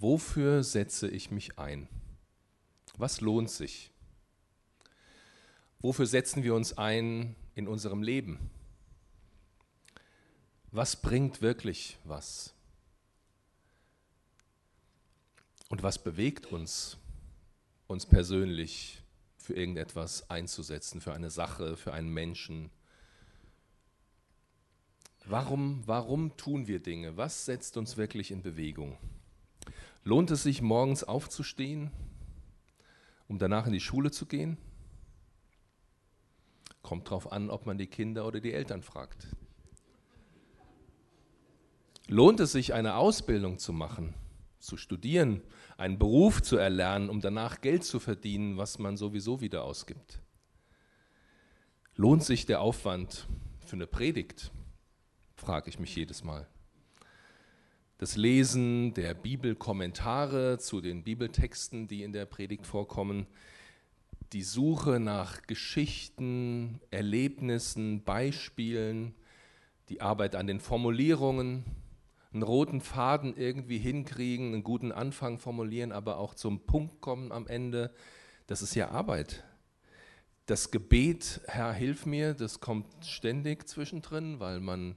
wofür setze ich mich ein? Was lohnt sich? Wofür setzen wir uns ein in unserem Leben? Was bringt wirklich was? Und was bewegt uns, uns persönlich für irgendetwas einzusetzen, für eine Sache, für einen Menschen? Warum, warum tun wir Dinge? Was setzt uns wirklich in Bewegung? Lohnt es sich, morgens aufzustehen, um danach in die Schule zu gehen? Kommt darauf an, ob man die Kinder oder die Eltern fragt. Lohnt es sich, eine Ausbildung zu machen, zu studieren, einen Beruf zu erlernen, um danach Geld zu verdienen, was man sowieso wieder ausgibt? Lohnt sich der Aufwand für eine Predigt? frage ich mich jedes Mal. Das Lesen der Bibelkommentare zu den Bibeltexten, die in der Predigt vorkommen, die Suche nach Geschichten, Erlebnissen, Beispielen, die Arbeit an den Formulierungen, einen roten Faden irgendwie hinkriegen, einen guten Anfang formulieren, aber auch zum Punkt kommen am Ende, das ist ja Arbeit. Das Gebet, Herr, hilf mir, das kommt ständig zwischendrin, weil man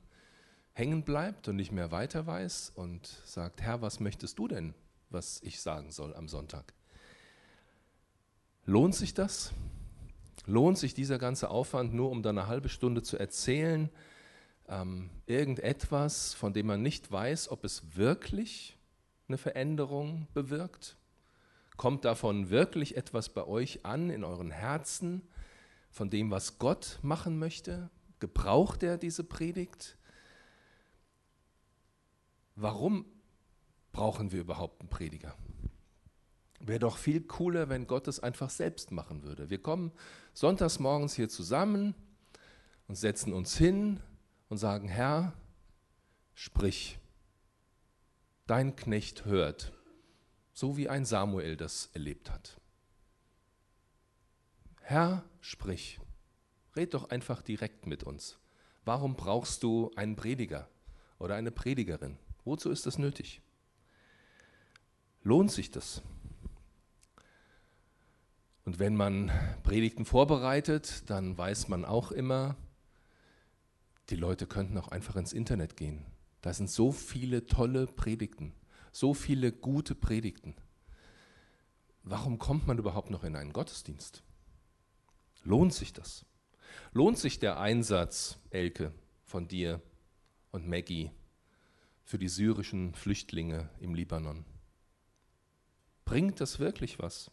hängen bleibt und nicht mehr weiter weiß und sagt, Herr, was möchtest du denn, was ich sagen soll am Sonntag? Lohnt sich das? Lohnt sich dieser ganze Aufwand nur, um dann eine halbe Stunde zu erzählen, ähm, irgendetwas, von dem man nicht weiß, ob es wirklich eine Veränderung bewirkt? Kommt davon wirklich etwas bei euch an in euren Herzen, von dem, was Gott machen möchte? Gebraucht er diese Predigt? Warum brauchen wir überhaupt einen Prediger? Wäre doch viel cooler, wenn Gott es einfach selbst machen würde. Wir kommen sonntags morgens hier zusammen und setzen uns hin und sagen, Herr, sprich, dein Knecht hört, so wie ein Samuel das erlebt hat. Herr, sprich, red doch einfach direkt mit uns. Warum brauchst du einen Prediger oder eine Predigerin? Wozu ist das nötig? Lohnt sich das? Und wenn man Predigten vorbereitet, dann weiß man auch immer, die Leute könnten auch einfach ins Internet gehen. Da sind so viele tolle Predigten, so viele gute Predigten. Warum kommt man überhaupt noch in einen Gottesdienst? Lohnt sich das? Lohnt sich der Einsatz, Elke, von dir und Maggie für die syrischen Flüchtlinge im Libanon? Bringt das wirklich was?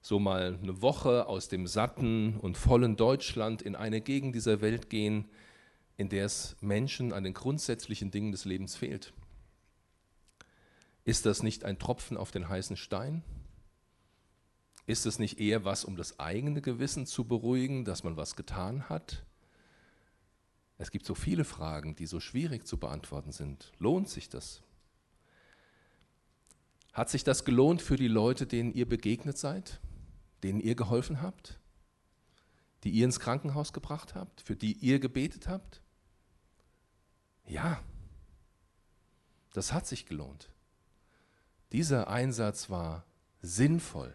So mal eine Woche aus dem satten und vollen Deutschland in eine Gegend dieser Welt gehen, in der es Menschen an den grundsätzlichen Dingen des Lebens fehlt. Ist das nicht ein Tropfen auf den heißen Stein? Ist es nicht eher was, um das eigene Gewissen zu beruhigen, dass man was getan hat? Es gibt so viele Fragen, die so schwierig zu beantworten sind. Lohnt sich das? Hat sich das gelohnt für die Leute, denen ihr begegnet seid, denen ihr geholfen habt, die ihr ins Krankenhaus gebracht habt, für die ihr gebetet habt? Ja, das hat sich gelohnt. Dieser Einsatz war sinnvoll,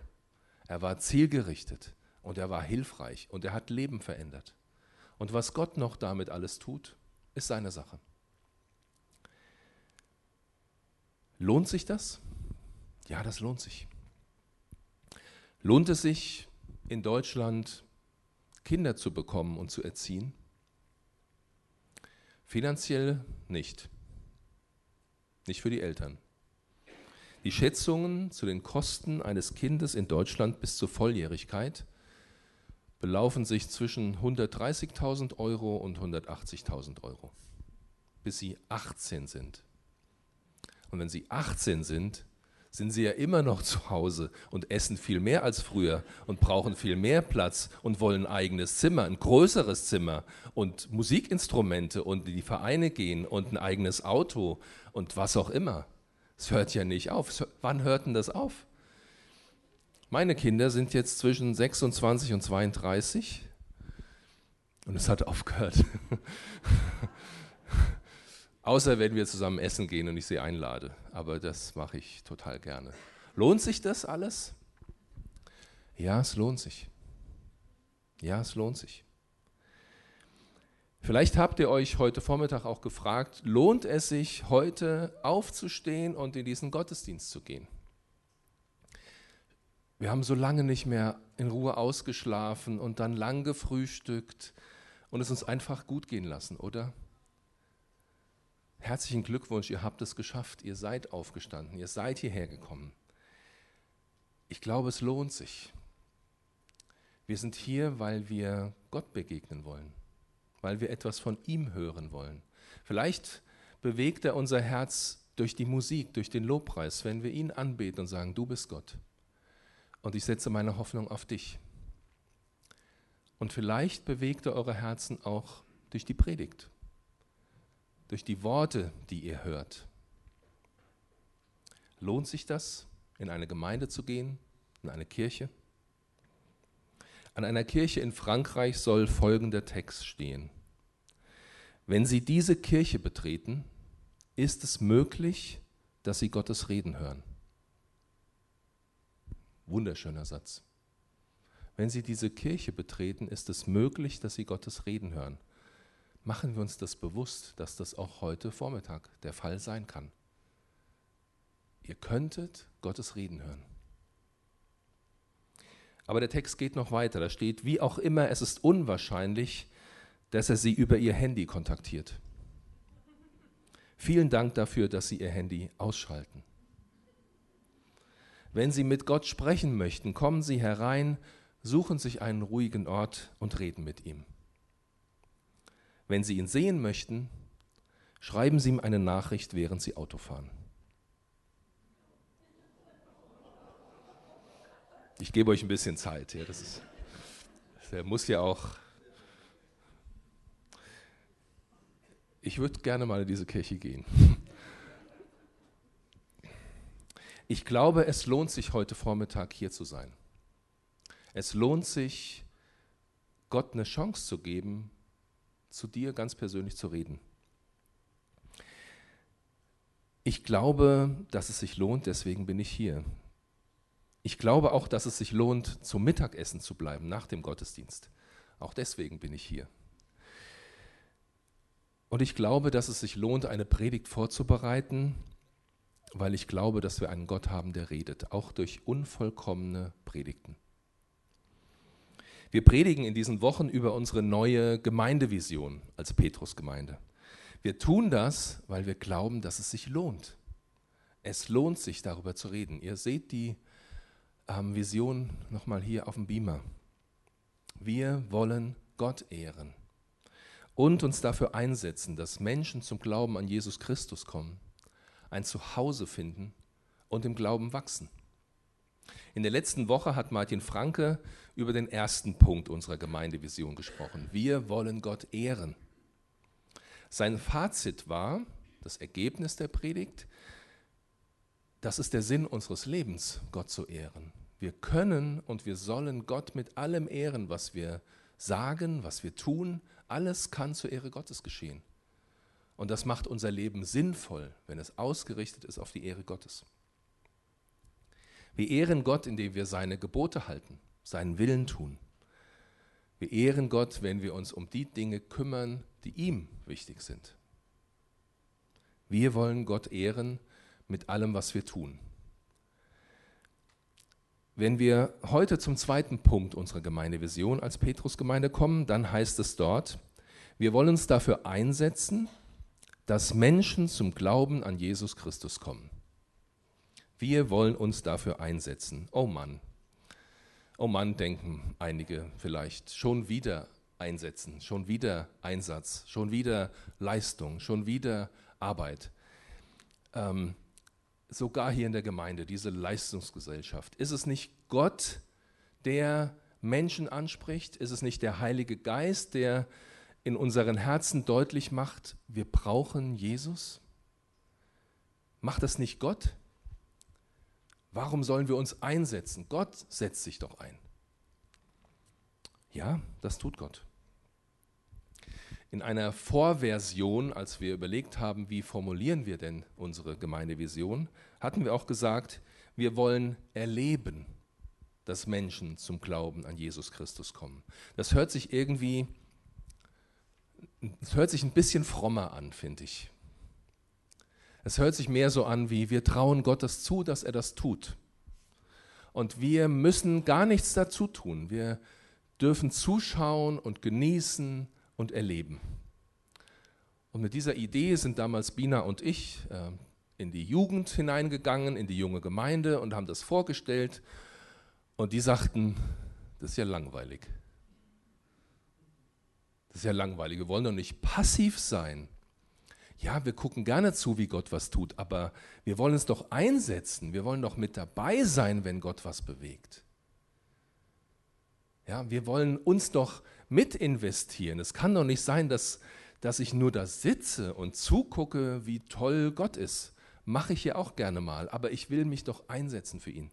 er war zielgerichtet und er war hilfreich und er hat Leben verändert. Und was Gott noch damit alles tut, ist seine Sache. Lohnt sich das? Ja, das lohnt sich. Lohnt es sich, in Deutschland Kinder zu bekommen und zu erziehen? Finanziell nicht. Nicht für die Eltern. Die Schätzungen zu den Kosten eines Kindes in Deutschland bis zur Volljährigkeit belaufen sich zwischen 130.000 Euro und 180.000 Euro, bis sie 18 sind. Und wenn sie 18 sind, sind sie ja immer noch zu Hause und essen viel mehr als früher und brauchen viel mehr Platz und wollen ein eigenes Zimmer, ein größeres Zimmer und Musikinstrumente und in die Vereine gehen und ein eigenes Auto und was auch immer. Es hört ja nicht auf. Wann hört denn das auf? Meine Kinder sind jetzt zwischen 26 und 32 und es hat aufgehört. Außer wenn wir zusammen essen gehen und ich sie einlade. Aber das mache ich total gerne. Lohnt sich das alles? Ja, es lohnt sich. Ja, es lohnt sich. Vielleicht habt ihr euch heute Vormittag auch gefragt, lohnt es sich heute aufzustehen und in diesen Gottesdienst zu gehen? Wir haben so lange nicht mehr in Ruhe ausgeschlafen und dann lang gefrühstückt und es uns einfach gut gehen lassen, oder? Herzlichen Glückwunsch, ihr habt es geschafft, ihr seid aufgestanden, ihr seid hierher gekommen. Ich glaube, es lohnt sich. Wir sind hier, weil wir Gott begegnen wollen weil wir etwas von ihm hören wollen. Vielleicht bewegt er unser Herz durch die Musik, durch den Lobpreis, wenn wir ihn anbeten und sagen, du bist Gott. Und ich setze meine Hoffnung auf dich. Und vielleicht bewegt er eure Herzen auch durch die Predigt, durch die Worte, die ihr hört. Lohnt sich das, in eine Gemeinde zu gehen, in eine Kirche? An einer Kirche in Frankreich soll folgender Text stehen. Wenn Sie diese Kirche betreten, ist es möglich, dass Sie Gottes Reden hören. Wunderschöner Satz. Wenn Sie diese Kirche betreten, ist es möglich, dass Sie Gottes Reden hören. Machen wir uns das bewusst, dass das auch heute Vormittag der Fall sein kann. Ihr könntet Gottes Reden hören. Aber der Text geht noch weiter. Da steht, wie auch immer, es ist unwahrscheinlich, dass er sie über ihr Handy kontaktiert. Vielen Dank dafür, dass Sie Ihr Handy ausschalten. Wenn Sie mit Gott sprechen möchten, kommen Sie herein, suchen sich einen ruhigen Ort und reden mit ihm. Wenn Sie ihn sehen möchten, schreiben Sie ihm eine Nachricht, während Sie Auto fahren. Ich gebe euch ein bisschen Zeit. Ja, das ist, der muss ja auch. Ich würde gerne mal in diese Kirche gehen. Ich glaube, es lohnt sich heute Vormittag hier zu sein. Es lohnt sich, Gott eine Chance zu geben, zu dir ganz persönlich zu reden. Ich glaube, dass es sich lohnt, deswegen bin ich hier. Ich glaube auch, dass es sich lohnt, zum Mittagessen zu bleiben nach dem Gottesdienst. Auch deswegen bin ich hier. Und ich glaube, dass es sich lohnt, eine Predigt vorzubereiten, weil ich glaube, dass wir einen Gott haben, der redet, auch durch unvollkommene Predigten. Wir predigen in diesen Wochen über unsere neue Gemeindevision als Petrusgemeinde. Wir tun das, weil wir glauben, dass es sich lohnt. Es lohnt sich, darüber zu reden. Ihr seht die ähm, Vision nochmal hier auf dem Beamer. Wir wollen Gott ehren und uns dafür einsetzen, dass Menschen zum Glauben an Jesus Christus kommen, ein Zuhause finden und im Glauben wachsen. In der letzten Woche hat Martin Franke über den ersten Punkt unserer Gemeindevision gesprochen. Wir wollen Gott ehren. Sein Fazit war, das Ergebnis der Predigt, das ist der Sinn unseres Lebens, Gott zu ehren. Wir können und wir sollen Gott mit allem ehren, was wir sagen, was wir tun. Alles kann zur Ehre Gottes geschehen. Und das macht unser Leben sinnvoll, wenn es ausgerichtet ist auf die Ehre Gottes. Wir ehren Gott, indem wir seine Gebote halten, seinen Willen tun. Wir ehren Gott, wenn wir uns um die Dinge kümmern, die ihm wichtig sind. Wir wollen Gott ehren, mit allem, was wir tun. Wenn wir heute zum zweiten Punkt unserer Gemeindevision als Petrusgemeinde kommen, dann heißt es dort, wir wollen uns dafür einsetzen, dass Menschen zum Glauben an Jesus Christus kommen. Wir wollen uns dafür einsetzen. Oh Mann, oh Mann, denken einige vielleicht, schon wieder einsetzen, schon wieder Einsatz, schon wieder Leistung, schon wieder Arbeit. Ähm, sogar hier in der Gemeinde, diese Leistungsgesellschaft? Ist es nicht Gott, der Menschen anspricht? Ist es nicht der Heilige Geist, der in unseren Herzen deutlich macht, wir brauchen Jesus? Macht das nicht Gott? Warum sollen wir uns einsetzen? Gott setzt sich doch ein. Ja, das tut Gott. in einer Vorversion, als wir überlegt haben, wie formulieren wir denn unsere Gemeindevision, hatten wir auch gesagt, wir wollen erleben, dass Menschen zum Glauben an Jesus Christus kommen. Das hört sich irgendwie, es hört sich ein bisschen frommer an, finde ich. Es hört sich mehr so an wie, wir trauen Gott das zu, dass er das tut. Und wir müssen gar nichts dazu tun. Wir dürfen zuschauen und genießen und erleben. Und mit dieser Idee sind damals Bina und ich äh, in die Jugend hineingegangen, in die junge Gemeinde und haben das vorgestellt. Und die sagten, das ist ja langweilig. Das ist ja langweilig. Wir wollen doch nicht passiv sein. Ja, wir gucken gerne zu, wie Gott was tut, aber wir wollen es doch einsetzen. Wir wollen doch mit dabei sein, wenn Gott was bewegt. Ja, wir wollen uns doch mit investieren. Es kann doch nicht sein, dass, dass ich nur da sitze und zugucke, wie toll Gott ist. Mache ich ja auch gerne mal, aber ich will mich doch einsetzen für ihn.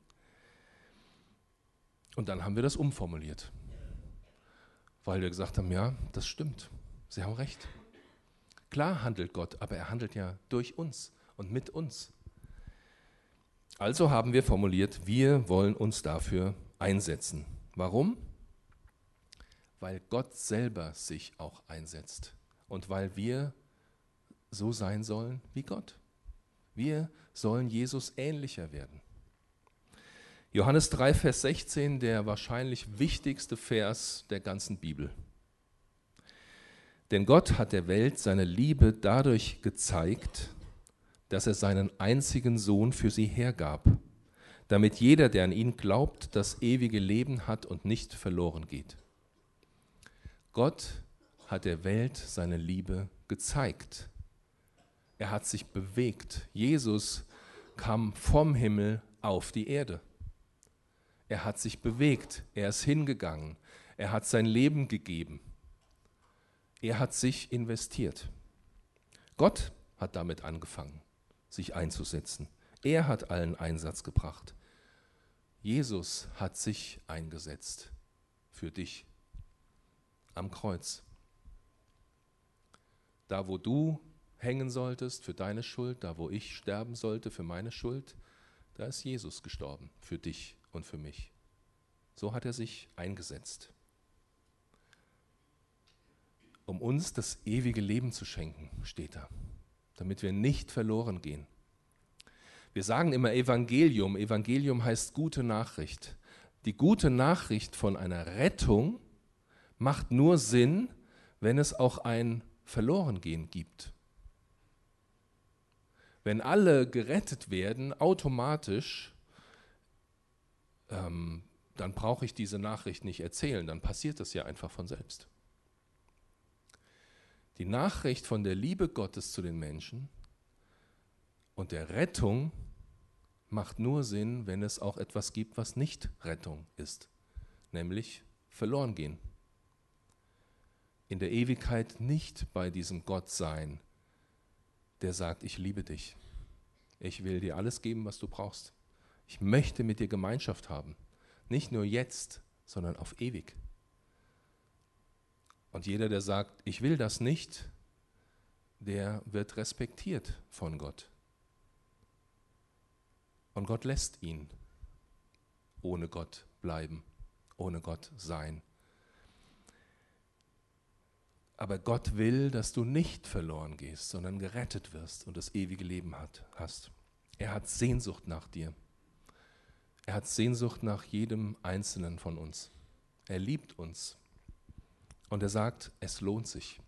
Und dann haben wir das umformuliert, weil wir gesagt haben, ja, das stimmt, Sie haben recht. Klar handelt Gott, aber er handelt ja durch uns und mit uns. Also haben wir formuliert, wir wollen uns dafür einsetzen. Warum? weil Gott selber sich auch einsetzt und weil wir so sein sollen wie Gott. Wir sollen Jesus ähnlicher werden. Johannes 3, Vers 16, der wahrscheinlich wichtigste Vers der ganzen Bibel. Denn Gott hat der Welt seine Liebe dadurch gezeigt, dass er seinen einzigen Sohn für sie hergab, damit jeder, der an ihn glaubt, das ewige Leben hat und nicht verloren geht. Gott hat der Welt seine Liebe gezeigt. Er hat sich bewegt. Jesus kam vom Himmel auf die Erde. Er hat sich bewegt. Er ist hingegangen. Er hat sein Leben gegeben. Er hat sich investiert. Gott hat damit angefangen, sich einzusetzen. Er hat allen Einsatz gebracht. Jesus hat sich eingesetzt für dich am Kreuz. Da, wo du hängen solltest für deine Schuld, da, wo ich sterben sollte für meine Schuld, da ist Jesus gestorben für dich und für mich. So hat er sich eingesetzt, um uns das ewige Leben zu schenken, steht da, damit wir nicht verloren gehen. Wir sagen immer Evangelium. Evangelium heißt gute Nachricht. Die gute Nachricht von einer Rettung macht nur Sinn, wenn es auch ein Verlorengehen gibt. Wenn alle gerettet werden, automatisch, ähm, dann brauche ich diese Nachricht nicht erzählen, dann passiert das ja einfach von selbst. Die Nachricht von der Liebe Gottes zu den Menschen und der Rettung macht nur Sinn, wenn es auch etwas gibt, was nicht Rettung ist, nämlich verloren gehen in der Ewigkeit nicht bei diesem Gott sein, der sagt, ich liebe dich. Ich will dir alles geben, was du brauchst. Ich möchte mit dir Gemeinschaft haben. Nicht nur jetzt, sondern auf ewig. Und jeder, der sagt, ich will das nicht, der wird respektiert von Gott. Und Gott lässt ihn ohne Gott bleiben, ohne Gott sein. Aber Gott will, dass du nicht verloren gehst, sondern gerettet wirst und das ewige Leben hat, hast. Er hat Sehnsucht nach dir. Er hat Sehnsucht nach jedem Einzelnen von uns. Er liebt uns. Und er sagt, es lohnt sich.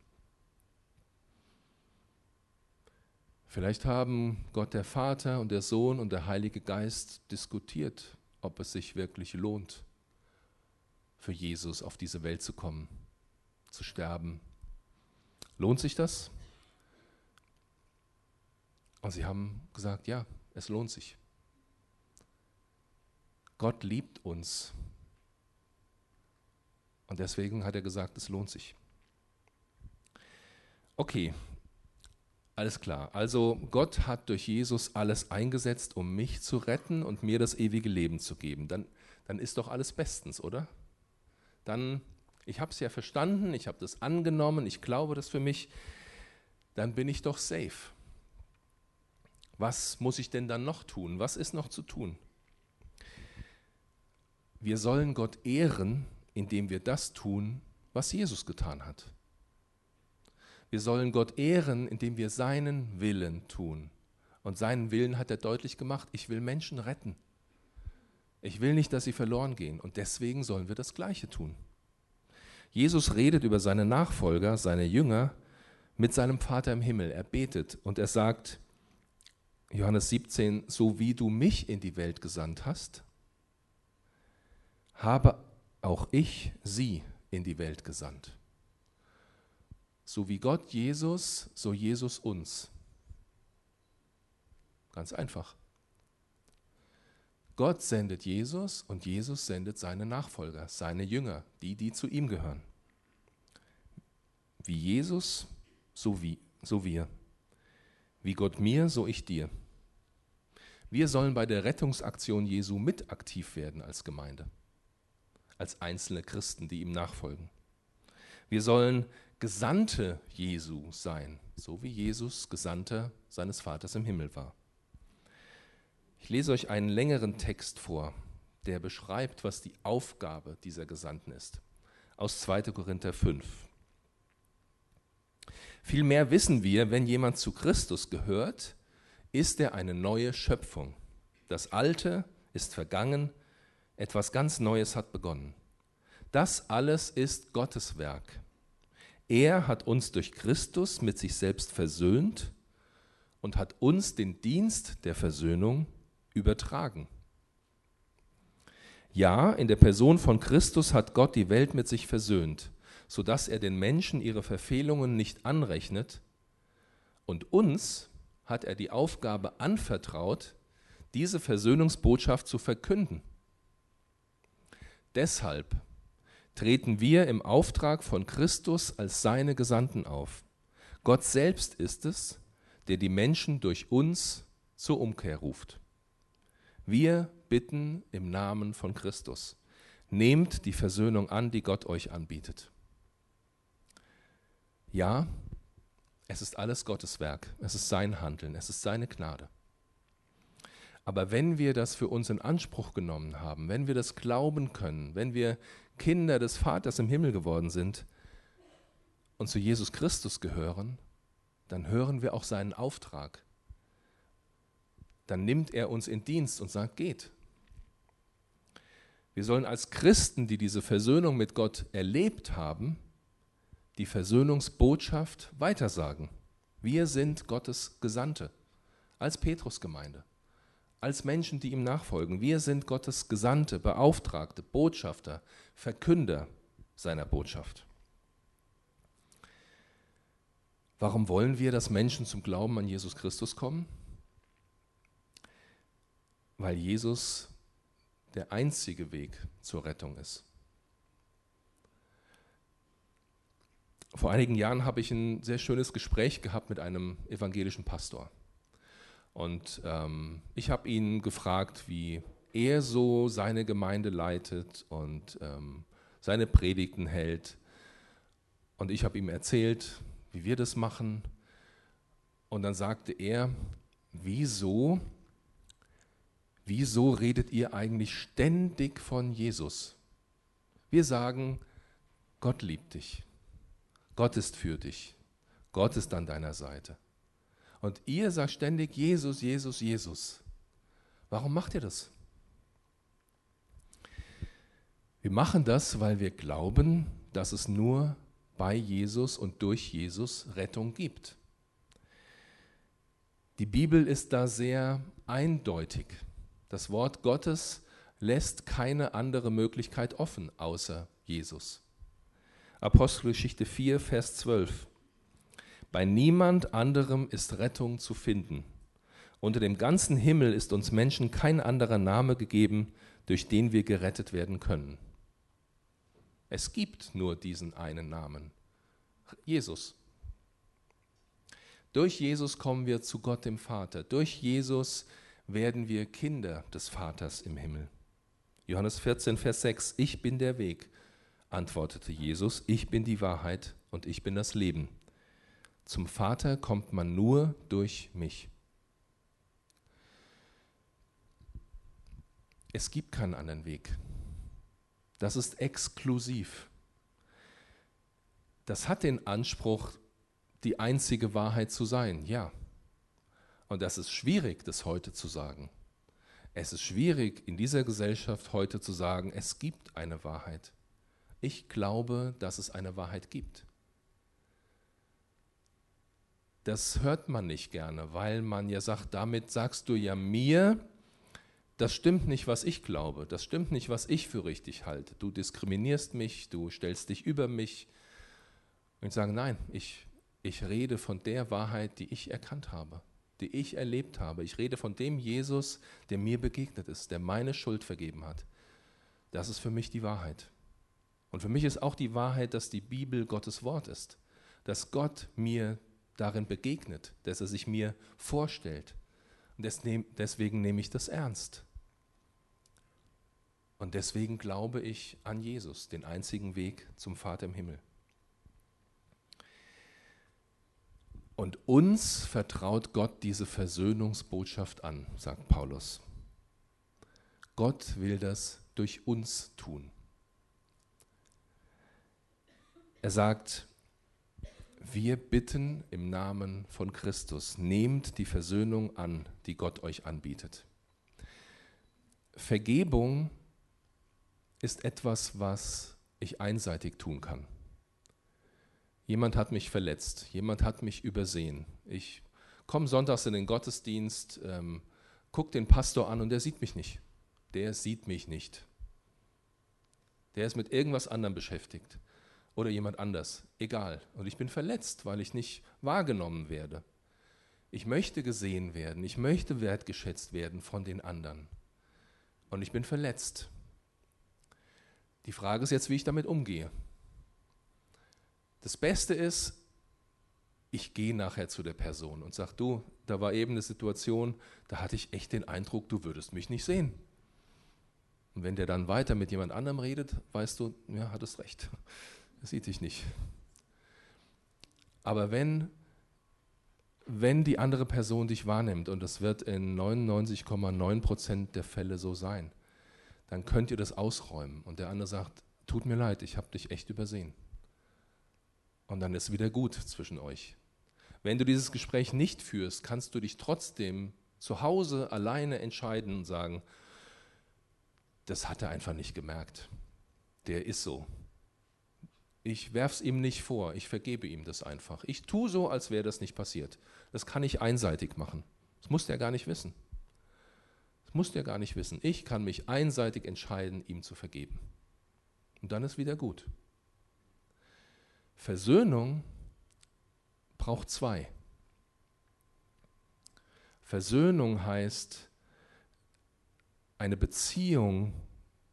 Vielleicht haben Gott der Vater und der Sohn und der Heilige Geist diskutiert, ob es sich wirklich lohnt, für Jesus auf diese Welt zu kommen, zu sterben, Lohnt sich das? Und sie haben gesagt, ja, es lohnt sich. Gott liebt uns. Und deswegen hat er gesagt, es lohnt sich. Okay, alles klar. Also Gott hat durch Jesus alles eingesetzt, um mich zu retten und mir das ewige Leben zu geben. Dann, dann ist doch alles bestens, oder? Dann ich habe es ja verstanden, ich habe das angenommen, ich glaube das für mich, dann bin ich doch safe. Was muss ich denn dann noch tun? Was ist noch zu tun? Wir sollen Gott ehren, indem wir das tun, was Jesus getan hat. Wir sollen Gott ehren, indem wir seinen Willen tun. Und seinen Willen hat er deutlich gemacht, ich will Menschen retten. Ich will nicht, dass sie verloren gehen. Und deswegen sollen wir das Gleiche tun. Jesus redet über seine Nachfolger, seine Jünger, mit seinem Vater im Himmel. Er betet und er sagt, Johannes 17, so wie du mich in die Welt gesandt hast, habe auch ich sie in die Welt gesandt. So wie Gott Jesus, so Jesus uns. Ganz einfach. Gott sendet Jesus und Jesus sendet seine Nachfolger, seine Jünger, die, die zu ihm gehören. Wie Jesus, so, wie, so wir. Wie Gott mir, so ich dir. Wir sollen bei der Rettungsaktion Jesu mit aktiv werden als Gemeinde, als einzelne Christen, die ihm nachfolgen. Wir sollen Gesandte Jesu sein, so wie Jesus Gesandter seines Vaters im Himmel war. Ich lese euch einen längeren Text vor, der beschreibt, was die Aufgabe dieser Gesandten ist. Aus 2. Korinther 5. Vielmehr wissen wir, wenn jemand zu Christus gehört, ist er eine neue Schöpfung. Das Alte ist vergangen, etwas ganz Neues hat begonnen. Das alles ist Gottes Werk. Er hat uns durch Christus mit sich selbst versöhnt und hat uns den Dienst der Versöhnung übertragen. Ja, in der Person von Christus hat Gott die Welt mit sich versöhnt, sodass er den Menschen ihre Verfehlungen nicht anrechnet, und uns hat er die Aufgabe anvertraut, diese Versöhnungsbotschaft zu verkünden. Deshalb treten wir im Auftrag von Christus als seine Gesandten auf. Gott selbst ist es, der die Menschen durch uns zur Umkehr ruft. Wir bitten im Namen von Christus. Nehmt die Versöhnung an, die Gott euch anbietet. Ja, es ist alles Gottes Werk, es ist sein Handeln, es ist seine Gnade. Aber wenn wir das für uns in Anspruch genommen haben, wenn wir das glauben können, wenn wir Kinder des Vaters im Himmel geworden sind und zu Jesus Christus gehören, dann hören wir auch seinen Auftrag dann nimmt er uns in Dienst und sagt, geht. Wir sollen als Christen, die diese Versöhnung mit Gott erlebt haben, die Versöhnungsbotschaft weitersagen. Wir sind Gottes Gesandte, als Petrusgemeinde, als Menschen, die ihm nachfolgen. Wir sind Gottes Gesandte, Beauftragte, Botschafter, Verkünder seiner Botschaft. Warum wollen wir, dass Menschen zum Glauben an Jesus Christus kommen? weil Jesus der einzige Weg zur Rettung ist. Vor einigen Jahren habe ich ein sehr schönes Gespräch gehabt mit einem evangelischen Pastor. Und ähm, ich habe ihn gefragt, wie er so seine Gemeinde leitet und ähm, seine Predigten hält. Und ich habe ihm erzählt, wie wir das machen. Und dann sagte er, wieso wieso redet ihr eigentlich ständig von Jesus? Wir sagen, Gott liebt dich, Gott ist für dich, Gott ist an deiner Seite. Und ihr sagt ständig Jesus, Jesus, Jesus. Warum macht ihr das? Wir machen das, weil wir glauben, dass es nur bei Jesus und durch Jesus Rettung gibt. Die Bibel ist da sehr eindeutig. Das Wort Gottes lässt keine andere Möglichkeit offen außer Jesus. Apostelgeschichte 4, Vers 12. Bei niemand anderem ist Rettung zu finden. Unter dem ganzen Himmel ist uns Menschen kein anderer Name gegeben, durch den wir gerettet werden können. Es gibt nur diesen einen Namen, Jesus. Durch Jesus kommen wir zu Gott dem Vater. Durch Jesus werden wir Kinder des Vaters im Himmel. Johannes 14, Vers 6, ich bin der Weg, antwortete Jesus, ich bin die Wahrheit und ich bin das Leben. Zum Vater kommt man nur durch mich. Es gibt keinen anderen Weg. Das ist exklusiv. Das hat den Anspruch, die einzige Wahrheit zu sein, ja. Und das ist schwierig, das heute zu sagen. Es ist schwierig, in dieser Gesellschaft heute zu sagen, es gibt eine Wahrheit. Ich glaube, dass es eine Wahrheit gibt. Das hört man nicht gerne, weil man ja sagt, damit sagst du ja mir, das stimmt nicht, was ich glaube, das stimmt nicht, was ich für richtig halte. Du diskriminierst mich, du stellst dich über mich. Und ich sage, nein, ich, ich rede von der Wahrheit, die ich erkannt habe, die ich erlebt habe. Ich rede von dem Jesus, der mir begegnet ist, der meine Schuld vergeben hat. Das ist für mich die Wahrheit. Und für mich ist auch die Wahrheit, dass die Bibel Gottes Wort ist, dass Gott mir darin begegnet, dass er sich mir vorstellt. Und deswegen nehme ich das ernst. Und deswegen glaube ich an Jesus, den einzigen Weg zum Vater im Himmel. Und uns vertraut Gott diese Versöhnungsbotschaft an, sagt Paulus. Gott will das durch uns tun. Er sagt, wir bitten im Namen von Christus, nehmt die Versöhnung an, die Gott euch anbietet. Vergebung ist etwas, was ich einseitig tun kann. Jemand hat mich verletzt, jemand hat mich übersehen. Ich komme sonntags in den Gottesdienst, ähm, gucke den Pastor an und der sieht mich nicht. Der sieht mich nicht. Der ist mit irgendwas anderem beschäftigt oder jemand anders, egal. Und ich bin verletzt, weil ich nicht wahrgenommen werde. Ich möchte gesehen werden, ich möchte wertgeschätzt werden von den anderen. Und ich bin verletzt. Die Frage ist jetzt, wie ich damit umgehe. Das Beste ist, ich gehe nachher zu der Person und sage, du, da war eben eine Situation, da hatte ich echt den Eindruck, du würdest mich nicht sehen. Und wenn der dann weiter mit jemand anderem redet, weißt du, ja, hattest recht. Er sieht dich nicht. Aber wenn, wenn die andere Person dich wahrnimmt, und das wird in 99,9 Prozent der Fälle so sein, dann könnt ihr das ausräumen. Und der andere sagt, tut mir leid, ich habe dich echt übersehen. Und dann ist wieder gut zwischen euch. Wenn du dieses Gespräch nicht führst, kannst du dich trotzdem zu Hause alleine entscheiden und sagen, das hat er einfach nicht gemerkt. Der ist so. Ich werfe es ihm nicht vor, ich vergebe ihm das einfach. Ich tue so, als wäre das nicht passiert. Das kann ich einseitig machen. Das muss der gar nicht wissen. Das muss der gar nicht wissen. Ich kann mich einseitig entscheiden, ihm zu vergeben. Und dann ist wieder gut. Versöhnung braucht zwei. Versöhnung heißt eine Beziehung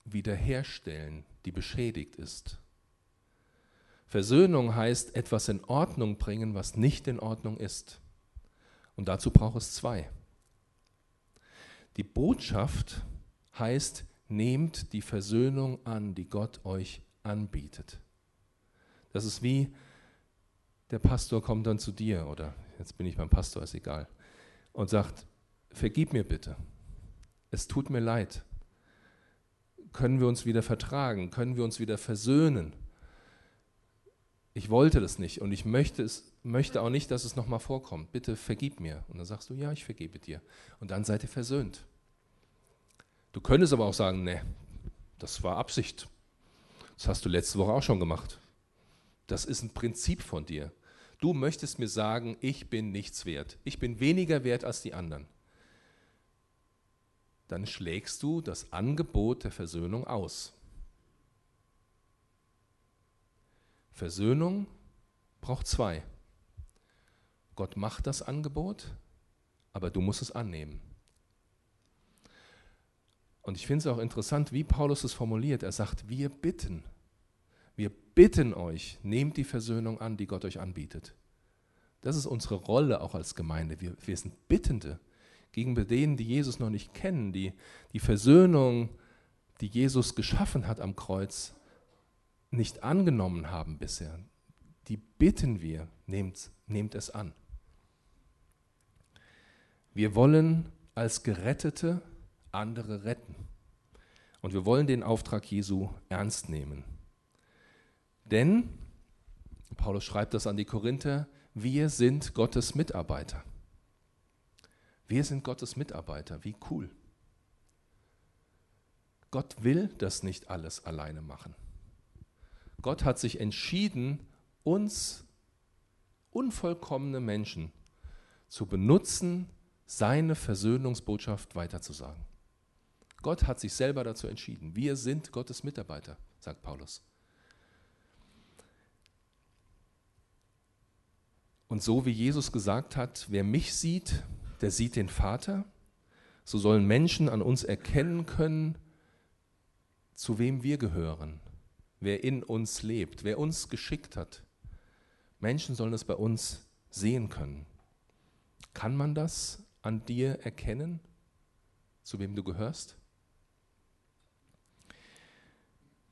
wiederherstellen, die beschädigt ist. Versöhnung heißt etwas in Ordnung bringen, was nicht in Ordnung ist. Und dazu braucht es zwei. Die Botschaft heißt, nehmt die Versöhnung an, die Gott euch anbietet. Das ist wie, der Pastor kommt dann zu dir, oder jetzt bin ich beim Pastor, ist egal, und sagt, vergib mir bitte, es tut mir leid. Können wir uns wieder vertragen? Können wir uns wieder versöhnen? Ich wollte das nicht und ich möchte, es, möchte auch nicht, dass es nochmal vorkommt. Bitte vergib mir. Und dann sagst du, ja, ich vergebe dir. Und dann seid ihr versöhnt. Du könntest aber auch sagen, nee, das war Absicht. Das hast du letzte Woche auch schon gemacht. Das ist ein Prinzip von dir. Du möchtest mir sagen, ich bin nichts wert. Ich bin weniger wert als die anderen. Dann schlägst du das Angebot der Versöhnung aus. Versöhnung braucht zwei. Gott macht das Angebot, aber du musst es annehmen. Und ich finde es auch interessant, wie Paulus es formuliert. Er sagt, wir bitten, wir bitten euch, nehmt die Versöhnung an, die Gott euch anbietet. Das ist unsere Rolle auch als Gemeinde. Wir, wir sind Bittende gegenüber denen, die Jesus noch nicht kennen, die die Versöhnung, die Jesus geschaffen hat am Kreuz, nicht angenommen haben bisher, die bitten wir, nehmt, nehmt es an. Wir wollen als Gerettete andere retten. Und wir wollen den Auftrag Jesu ernst nehmen. Denn, Paulus schreibt das an die Korinther, wir sind Gottes Mitarbeiter. Wir sind Gottes Mitarbeiter. Wie cool. Gott will das nicht alles alleine machen. Gott hat sich entschieden, uns unvollkommene Menschen zu benutzen, seine Versöhnungsbotschaft weiterzusagen. Gott hat sich selber dazu entschieden. Wir sind Gottes Mitarbeiter, sagt Paulus. Und so wie Jesus gesagt hat, wer mich sieht, der sieht den Vater, so sollen Menschen an uns erkennen können, zu wem wir gehören, wer in uns lebt, wer uns geschickt hat. Menschen sollen es bei uns sehen können. Kann man das an dir erkennen, zu wem du gehörst?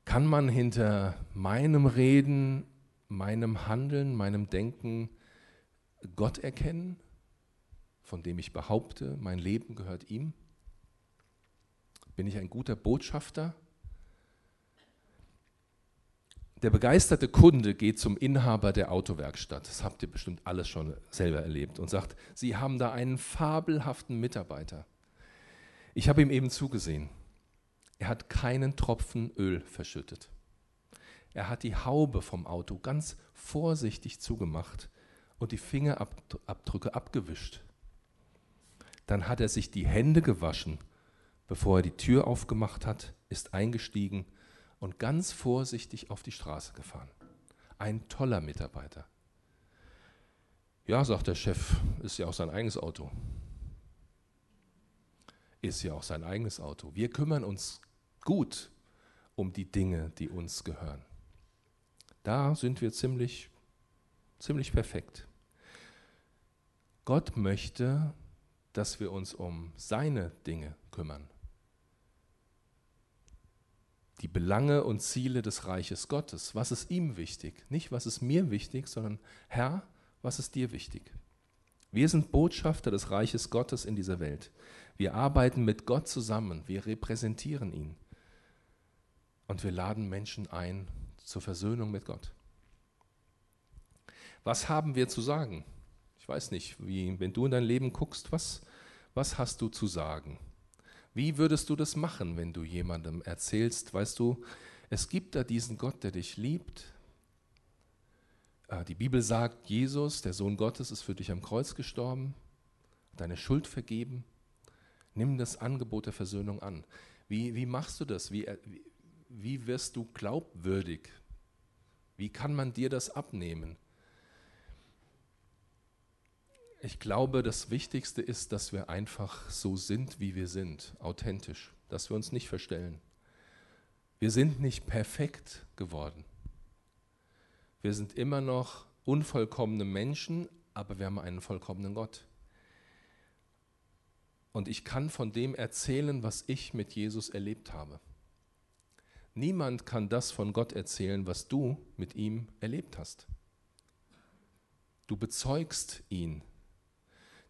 Kann man hinter meinem Reden, meinem Handeln, meinem Denken Gott erkennen, von dem ich behaupte, mein Leben gehört ihm? Bin ich ein guter Botschafter? Der begeisterte Kunde geht zum Inhaber der Autowerkstatt, das habt ihr bestimmt alles schon selber erlebt, und sagt, Sie haben da einen fabelhaften Mitarbeiter. Ich habe ihm eben zugesehen. Er hat keinen Tropfen Öl verschüttet. Er hat die Haube vom Auto ganz vorsichtig zugemacht und die Fingerabdrücke abgewischt. Dann hat er sich die Hände gewaschen, bevor er die Tür aufgemacht hat, ist eingestiegen und ganz vorsichtig auf die Straße gefahren. Ein toller Mitarbeiter. Ja, sagt der Chef, ist ja auch sein eigenes Auto. Ist ja auch sein eigenes Auto. Wir kümmern uns gut um die Dinge, die uns gehören. Da sind wir ziemlich, ziemlich perfekt. Gott möchte, dass wir uns um seine Dinge kümmern. Die Belange und Ziele des Reiches Gottes. Was ist ihm wichtig? Nicht, was ist mir wichtig, sondern Herr, was ist dir wichtig? Wir sind Botschafter des Reiches Gottes in dieser Welt. Wir arbeiten mit Gott zusammen. Wir repräsentieren ihn und wir laden Menschen ein zur Versöhnung mit Gott. Was haben wir zu sagen? Ich weiß nicht, wie, wenn du in dein Leben guckst, was, was hast du zu sagen? Wie würdest du das machen, wenn du jemandem erzählst, weißt du, es gibt da diesen Gott, der dich liebt. Äh, die Bibel sagt, Jesus, der Sohn Gottes, ist für dich am Kreuz gestorben, deine Schuld vergeben. Nimm das Angebot der Versöhnung an. Wie, wie machst du das? Wie, wie, wie wirst du glaubwürdig? Wie kann man dir das abnehmen? Ich glaube, das Wichtigste ist, dass wir einfach so sind, wie wir sind, authentisch, dass wir uns nicht verstellen. Wir sind nicht perfekt geworden. Wir sind immer noch unvollkommene Menschen, aber wir haben einen vollkommenen Gott. Und ich kann von dem erzählen, was ich mit Jesus erlebt habe. Niemand kann das von Gott erzählen, was du mit ihm erlebt hast. Du bezeugst ihn.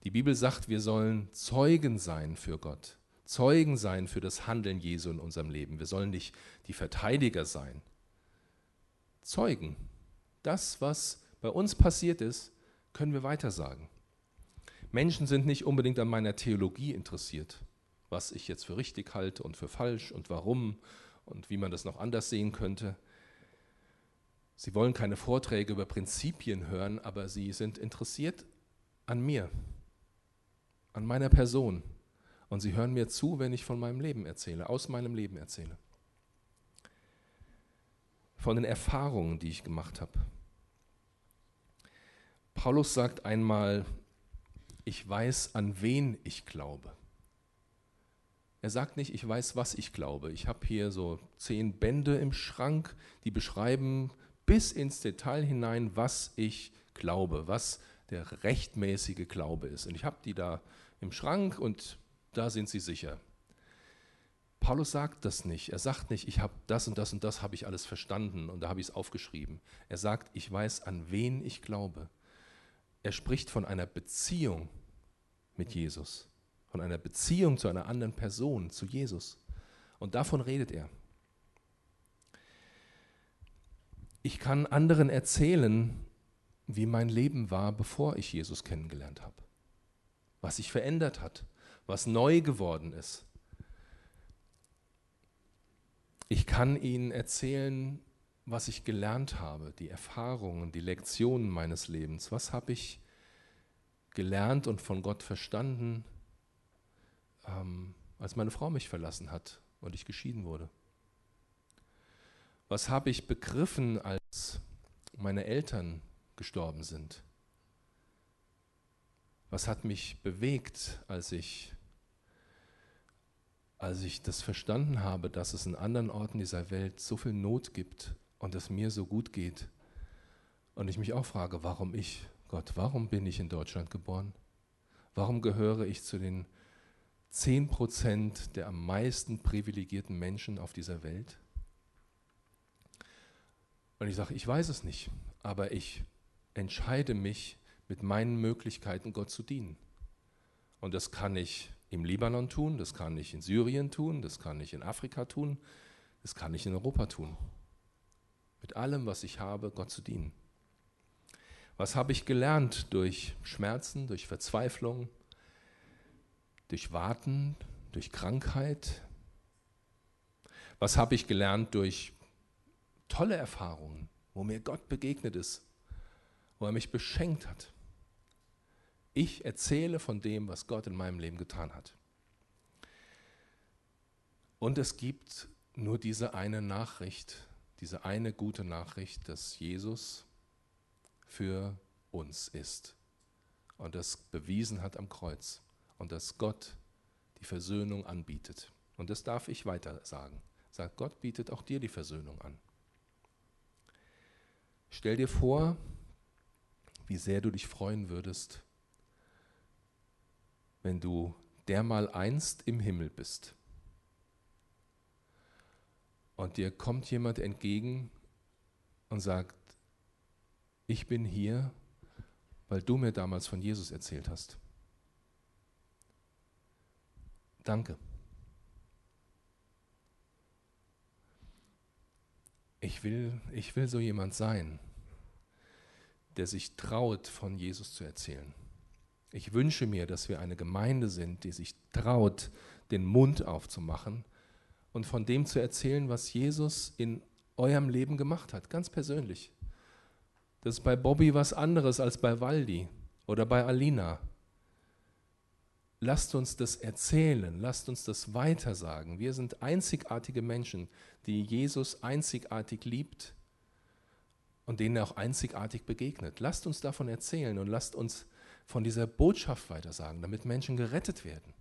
Die Bibel sagt, wir sollen Zeugen sein für Gott, Zeugen sein für das Handeln Jesu in unserem Leben. Wir sollen nicht die Verteidiger sein. Zeugen. Das, was bei uns passiert ist, können wir weitersagen. Menschen sind nicht unbedingt an meiner Theologie interessiert, was ich jetzt für richtig halte und für falsch und warum und wie man das noch anders sehen könnte. Sie wollen keine Vorträge über Prinzipien hören, aber sie sind interessiert an mir, an meiner Person. Und sie hören mir zu, wenn ich von meinem Leben erzähle, aus meinem Leben erzähle. Von den Erfahrungen, die ich gemacht habe. Paulus sagt einmal, ich weiß, an wen ich glaube. Er sagt nicht, ich weiß, was ich glaube. Ich habe hier so zehn Bände im Schrank, die beschreiben bis ins Detail hinein, was ich glaube, was der rechtmäßige Glaube ist. Und ich habe die da im Schrank und da sind sie sicher. Paulus sagt das nicht. Er sagt nicht, ich habe das und das und das habe ich alles verstanden und da habe ich es aufgeschrieben. Er sagt, ich weiß, an wen ich glaube. Er spricht von einer Beziehung mit Jesus, von einer Beziehung zu einer anderen Person, zu Jesus. Und davon redet er. Ich kann anderen erzählen, wie mein Leben war, bevor ich Jesus kennengelernt habe. Was sich verändert hat, was neu geworden ist. Ich kann Ihnen erzählen, was ich gelernt habe, die Erfahrungen, die Lektionen meines Lebens. Was habe ich gelernt und von Gott verstanden, ähm, als meine Frau mich verlassen hat und ich geschieden wurde? Was habe ich begriffen, als meine Eltern gestorben sind? Was hat mich bewegt, als ich, als ich das verstanden habe, dass es in anderen Orten dieser Welt so viel Not gibt und es mir so gut geht? Und ich mich auch frage, warum ich, Gott, warum bin ich in Deutschland geboren? Warum gehöre ich zu den 10 Prozent der am meisten privilegierten Menschen auf dieser Welt? Und ich sage, ich weiß es nicht, aber ich entscheide mich, mit meinen Möglichkeiten Gott zu dienen. Und das kann ich im Libanon tun, das kann ich in Syrien tun, das kann ich in Afrika tun, das kann ich in Europa tun. Mit allem, was ich habe, Gott zu dienen. Was habe ich gelernt durch Schmerzen, durch Verzweiflung, durch Warten, durch Krankheit? Was habe ich gelernt durch tolle Erfahrungen, wo mir Gott begegnet ist, wo er mich beschenkt hat? Ich erzähle von dem, was Gott in meinem Leben getan hat. Und es gibt nur diese eine Nachricht, diese eine gute Nachricht, dass Jesus für uns ist und das bewiesen hat am Kreuz und dass Gott die Versöhnung anbietet. Und das darf ich weiter sagen. Sagt, Gott bietet auch dir die Versöhnung an. Stell dir vor, wie sehr du dich freuen würdest, wenn du dermal einst im Himmel bist und dir kommt jemand entgegen und sagt, ich bin hier, weil du mir damals von Jesus erzählt hast. Danke. Ich will, ich will so jemand sein, der sich traut, von Jesus zu erzählen. Ich wünsche mir, dass wir eine Gemeinde sind, die sich traut, den Mund aufzumachen und von dem zu erzählen, was Jesus in eurem Leben gemacht hat, ganz persönlich. Das ist bei Bobby was anderes als bei Waldi oder bei Alina. Lasst uns das erzählen, lasst uns das weitersagen. Wir sind einzigartige Menschen, die Jesus einzigartig liebt und denen er auch einzigartig begegnet. Lasst uns davon erzählen und lasst uns von dieser Botschaft weitersagen, damit Menschen gerettet werden.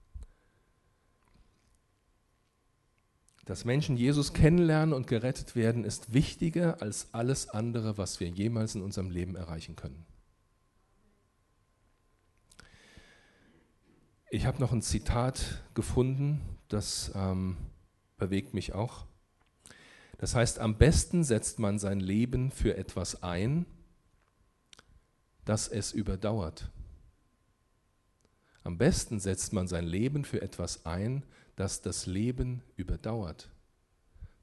Dass Menschen Jesus kennenlernen und gerettet werden, ist wichtiger als alles andere, was wir jemals in unserem Leben erreichen können. Ich habe noch ein Zitat gefunden, das ähm, bewegt mich auch. Das heißt, am besten setzt man sein Leben für etwas ein, das es überdauert. Am besten setzt man sein Leben für etwas ein, das das Leben überdauert,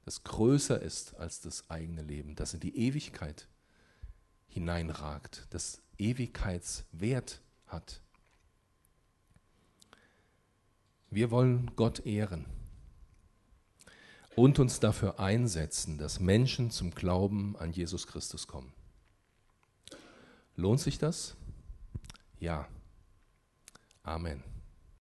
das größer ist als das eigene Leben, das in die Ewigkeit hineinragt, das Ewigkeitswert hat. Wir wollen Gott ehren und uns dafür einsetzen, dass Menschen zum Glauben an Jesus Christus kommen. Lohnt sich das? Ja. Amen.